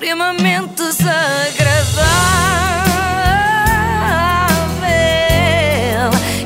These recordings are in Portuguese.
extremamente desagradável.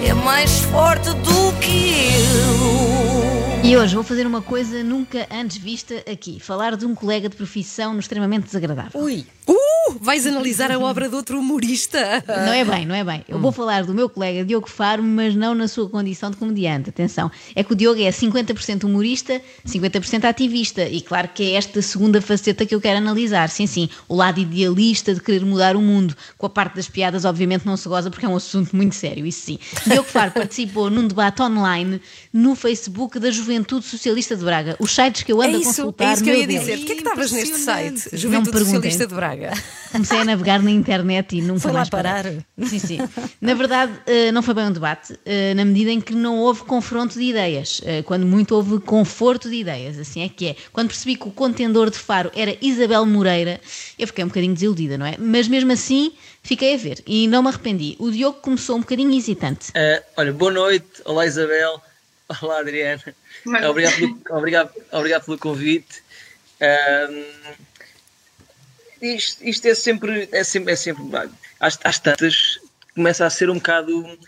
É mais forte do que eu. E hoje vou fazer uma coisa nunca antes vista aqui: falar de um colega de profissão no extremamente desagradável. Ui! Uh! Vais analisar a obra de outro humorista. Não é bem, não é bem. Eu vou falar do meu colega Diogo Faro, mas não na sua condição de comediante. Atenção, é que o Diogo é 50% humorista, 50% ativista. E claro que é esta segunda faceta que eu quero analisar. Sim, sim, o lado idealista de querer mudar o mundo. Com a parte das piadas, obviamente, não se goza porque é um assunto muito sério, isso sim. Diogo Faro participou num debate online no Facebook da Juventude Socialista de Braga. Os sites que eu ando É a isso, consultar. é isso que eu ia dizer. Porquê é que estavas neste site? Juventude. Socialista de Braga. Comecei a navegar na internet e nunca Foi lá mais parei. parar. Sim, sim. Na verdade, eh, não foi bem um debate, eh, na medida em que não houve confronto de ideias. Eh, Quando muito houve conforto de ideias, assim é que é. Quando percebi que o contendor de Faro era Isabel Moreira, eu fiquei um bocadinho desiludida, não é? Mas mesmo assim, fiquei a ver e não me arrependi. O Diogo começou um bocadinho hesitante. Eh, olha, boa noite. Olá, Isabel. Olá, Adriana. Obrigado pelo, obrigado, obrigado pelo convite. Isto, isto é sempre. É sempre, é sempre às, às tantas, começa a ser um bocado.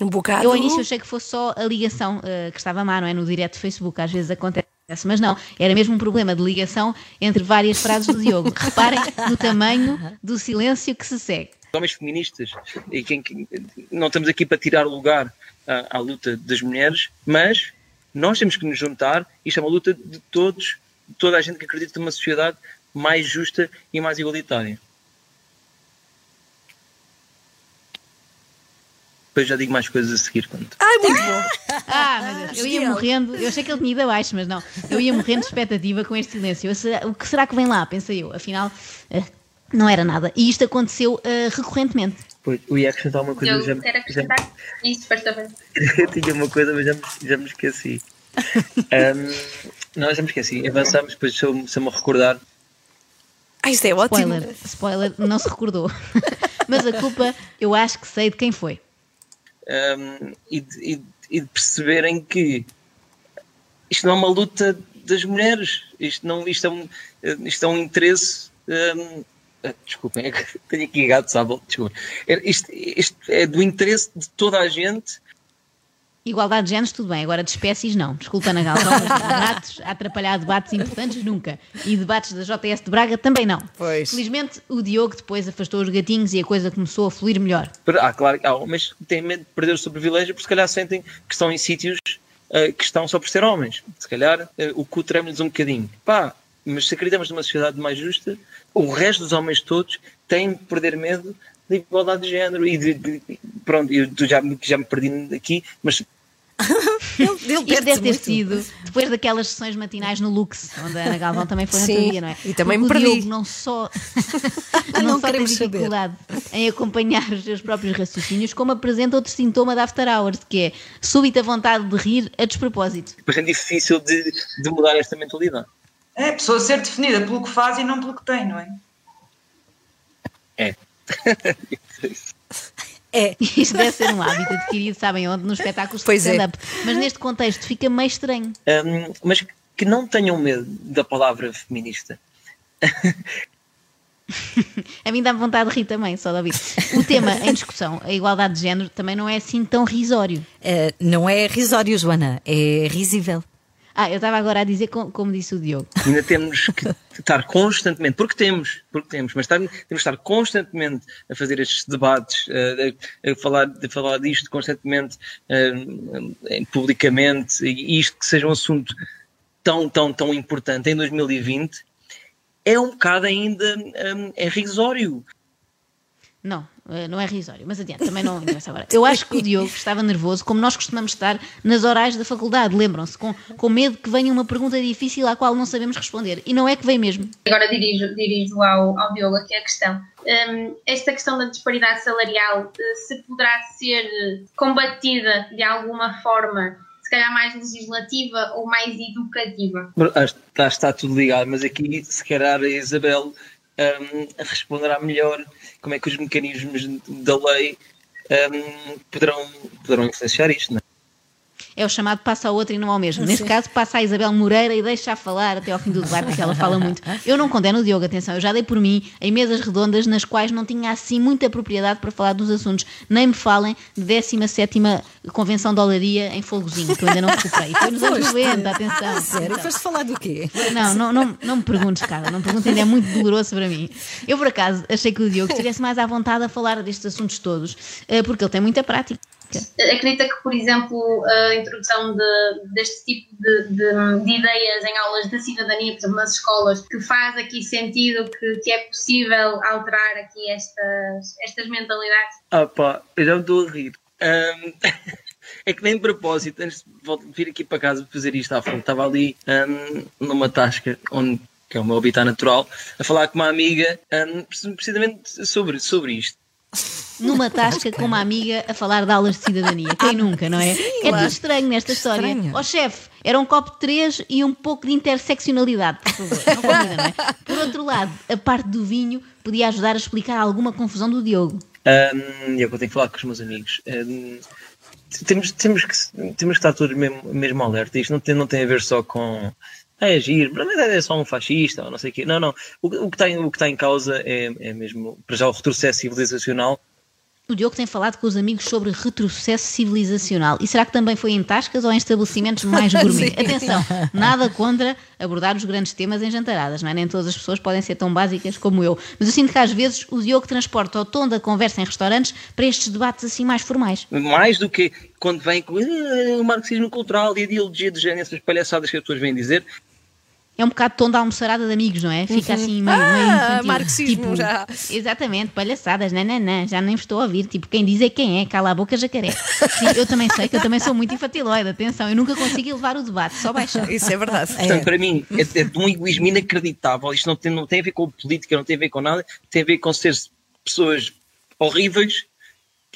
Um bocado. Eu ao início achei que fosse só a ligação eh, que estava má, não é? No direto do Facebook, às vezes acontece. Mas não, era mesmo um problema de ligação entre várias frases do Diogo. Reparem no tamanho do silêncio que se segue. homens feministas e quem, quem- não estamos aqui para tirar lugar à, à luta das mulheres, mas nós temos que nos juntar. Isto é uma luta de todos, de toda a gente que acredita numa sociedade mais justa e mais igualitária. Depois já digo mais coisas a seguir. Quando... Ai, muito bom. Ah, meu Deus, eu ia morrendo. Eu achei que ele tinha ido abaixo, mas não. Eu ia morrendo de expectativa com este silêncio. O que será que vem lá? Pensei eu. Afinal, eh, não era nada. E isto aconteceu eh, recorrentemente. Pois, eu ia acrescentar uma coisa, Eu já, quero já, acrescentar isso para saber. eu tinha uma coisa, mas já me, já me esqueci. Ahm, não, já me esqueci. Avançamos, depois se eu, se eu me recordar. Ah, isto é ótimo. Spoiler, spoiler, não se recordou. mas a culpa, eu acho que sei de quem foi. um, e, de, e de- e de perceberem que isto não é uma luta das mulheres, isto, não, isto, é, um, isto é um interesse. um, ah, desculpem, é que tenho aqui gato, sabe? Desculpem. É, Isto, isto é do interesse de toda a gente. Igualdade de géneros, tudo bem. Agora de espécies, não. Desculpa, Ana Galvão, mas debates, a atrapalhar debates importantes, nunca. E debates da JS de Braga, também não. Pois. Felizmente, o Diogo depois afastou os gatinhos e a coisa começou a fluir melhor. Ah, claro, há homens que têm medo de perder o seu privilégio porque se calhar sentem que estão em sítios ah, que estão só por ser homens. Se calhar ah, o cu treme-lhes um bocadinho. Pá, mas se acreditamos numa sociedade mais justa, o resto dos homens todos têm de perder medo da igualdade de género e de, de- pronto, eu já, me- já me perdi aqui, mas Ele, ele Isto deve ter muito. sido depois daquelas sessões matinais no Lux, onde a Ana Galvão também foi no Sim, outro dia, não é? e também Porque me o perdi. Diogo não só, Não não só tem queremos saber. dificuldade em acompanhar os seus próprios raciocínios, como apresenta outro sintoma da After Hours, que é súbita vontade de rir a despropósito. depois é difícil de, de mudar esta mentalidade. É a pessoa ser definida pelo que faz e não pelo que tem, não é? É. É. Isto deve ser um hábito adquirido, sabem onde? Nos espetáculos de Pois é. stand-up. Mas neste contexto fica meio estranho. Um, mas que não tenham medo da palavra feminista. A mim dá-me vontade de rir também, só de ouvir. O tema em discussão, a igualdade de género, também não é assim tão risório. Eh, não é risório, Joana, é risível. Ah, eu estava agora a dizer com- como disse o Diogo. Ainda temos que estar constantemente, porque temos, porque temos, mas estar- temos que estar constantemente a fazer estes debates, a, a falar, a falar disto constantemente, em- publicamente, e isto que seja um assunto tão, tão, tão importante em 2020, é um bocado ainda hum, é risório. Não, eh, não é risório, mas adiante, também não interessa agora. Eu acho que o Diogo estava nervoso, como nós costumamos estar nas orais da faculdade, lembram-se, com, com medo que venha uma pergunta difícil à qual não sabemos responder. E não é que vem mesmo. Agora dirijo, dirijo ao, ao Diogo aqui a questão. Hum, esta questão da disparidade salarial eh, se poderá ser combatida de alguma forma, se calhar mais legislativa ou mais educativa? Acho que está, está tudo ligado, mas aqui se calhar a Isabel hum, responderá melhor como é que os mecanismos da lei hum, poderão, poderão influenciar isto. Não é? É o chamado passa ao outro e não ao mesmo. Neste caso, passa a Isabel Moreira e deixa a falar até ao fim do debate, que ela fala muito. Eu não condeno o Diogo, atenção, eu já dei por mim em mesas redondas nas quais não tinha assim muita propriedade para falar dos assuntos. Nem me falem de 17 Convenção de Olaria em Folgozinho, que eu ainda não recuperei. Foi nos anos 90, atenção. Sério? Foste falar do quê? Não, não, não, não me perguntes, cara, não me perguntes, ainda é muito doloroso para mim. Eu, por acaso, achei que o Diogo estivesse mais à vontade a falar destes assuntos todos, eh, porque ele tem muita prática. Acredita que, por exemplo, a introdução de, deste tipo de, de, de, ideias em aulas de cidadania, por exemplo, nas escolas, que faz aqui sentido que, que é possível alterar aqui estas, estas mentalidades? Ah pá, eu já me estou a rir. Um, é que nem de propósito, antes de vir aqui para casa fazer isto à frente, estava ali um, numa tasca onde que é o meu habitat natural, a falar com uma amiga um, precisamente sobre, sobre isto numa tasca com uma amiga a falar de aulas de cidadania. Quem nunca, não é? Sim, é claro. tudo estranho nesta história. Ó oh, chefe, era um copo de três e um pouco de interseccionalidade, por favor. Não combina, não é? Por outro lado, a parte do vinho podia ajudar a explicar alguma confusão do Diogo. Um, eu tenho que falar com os meus amigos. Um, temos, temos, que, temos que estar todos mesmo, mesmo alerta. Isto não tem, não tem a ver só com é agir, para mim é só um fascista ou não sei o quê. Não, não. O, o, que, está em, o que está em causa é, é mesmo, para já, o retrocesso civilizacional o Diogo tem falado com os amigos sobre retrocesso civilizacional. E será que também foi em tascas ou em estabelecimentos mais gourmet? Atenção, nada contra abordar os grandes temas em jantaradas, não é? Nem todas as pessoas podem ser tão básicas como eu. Mas eu sinto que às vezes o Diogo transporta o tom da conversa em restaurantes para estes debates assim mais formais. Mais do que quando vem com uh, o marxismo cultural e a ideologia de género, essas palhaçadas que as pessoas vêm dizer, é um bocado tom da almoçarada de amigos, não é? Fica uhum. assim meio, meio ah, marxismo tipo, já. Exatamente, palhaçadas, não, não, não, já nem estou a ouvir. Tipo, quem diz é quem é, cala a boca, jacaré. Sim, eu também sei que eu também sou muito infantiloide, atenção, eu nunca consigo levar o debate, só baixar. Isso é verdade. Portanto, para mim, é, é de um egoísmo inacreditável. Isto não tem, não tem a ver com política, não tem a ver com nada, tem a ver com ser pessoas horríveis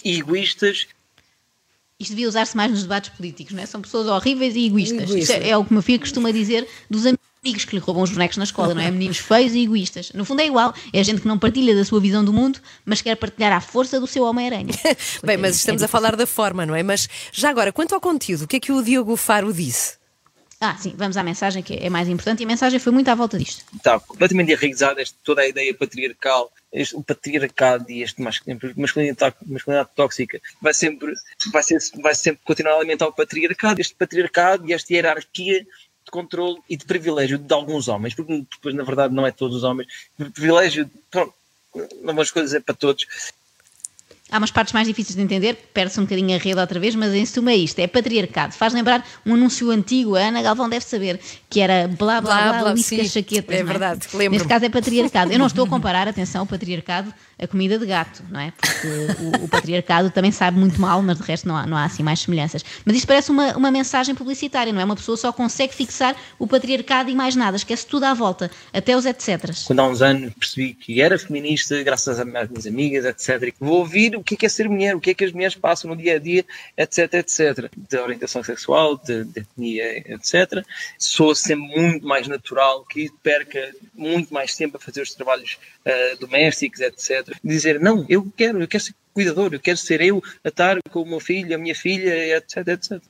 e egoístas isto devia usar-se mais nos debates políticos, não é? São pessoas horríveis e egoístas. Isto é, é, o que o meu filho costuma dizer dos amigos amigos que lhe roubam os bonecos na escola, não é? Meninos feios e egoístas. No fundo é igual. É a gente que não partilha da sua visão do mundo, mas quer partilhar à força do seu Homem-Aranha. Bem, mas estamos é a falar da forma, não é? Mas já agora, quanto ao conteúdo, o que é que o Diogo Faro disse? Ah, sim, vamos à mensagem, que é mais importante, e a mensagem foi muito à volta disto. Está completamente enraizada toda a ideia patriarcal, este, o patriarcado e este masculinidade, masculinidade tóxica vai sempre, vai, ser, vai sempre continuar a alimentar o patriarcado, este patriarcado e esta hierarquia controle e de privilégio de alguns homens, porque depois, na verdade, não é todos os homens, privilégio, pronto, umas coisas é para todos. Há umas partes mais difíceis de entender, perde-se um bocadinho a rede outra vez, mas em suma é isto, é patriarcado. Faz lembrar um anúncio antigo, a Ana Galvão deve saber, que era blá blá blá, blá whisky chaquetas. É, é verdade, lembro. Neste caso é patriarcado. Eu não estou a comparar, atenção, o patriarcado a comida de gato, não é? Porque o, o, patriarcado também sabe muito mal, mas de resto não há, não há assim mais semelhanças. Mas isto parece uma, uma mensagem publicitária, não é? Uma pessoa só consegue fixar o patriarcado e mais nada, esquece tudo à volta, até os etc. Quando há uns anos percebi que era feminista, graças às minhas amigas, etc. E vou ouvir o que é, é ser mulher, o que é que as mulheres passam no dia a dia, etc, etc. De orientação sexual, de, de etnia, etc. Sou sempre muito mais natural, que perca muito mais tempo a fazer os trabalhos uh, domésticos, etc dizer não, eu quero, eu quero ser cuidador, eu quero ser eu a estar com o meu filho, a minha filha, etc, etc.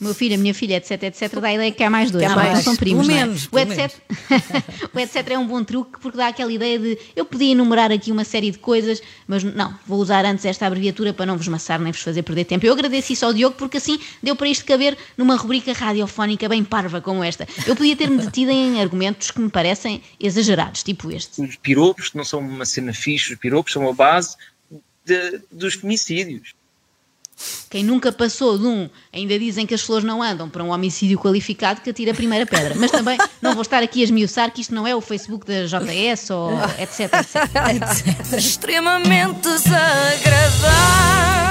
O meu filho, a minha filha, etc, etc, dá a ideia que há mais dois, há mais, mais, são primos. Pelo não é? menos, o, etc, o etc é um bom truque porque dá aquela ideia de eu podia enumerar aqui uma série de coisas, mas não, vou usar antes esta abreviatura para não vos maçar nem vos fazer perder tempo. Eu agradeço isso ao Diogo porque assim deu para isto caber numa rubrica radiofónica bem parva como esta. Eu podia ter-me detido em argumentos que me parecem exagerados, tipo este. Os piropos não são uma cena fixe, os piropos são a base de, dos femicídios. Quem nunca passou de um, ainda dizem que as flores não andam, para um homicídio qualificado que atira a primeira pedra. Mas também não vou estar aqui a esmiuçar que isto não é o Facebook da JS ou etc, etc. Extremamente desagradável.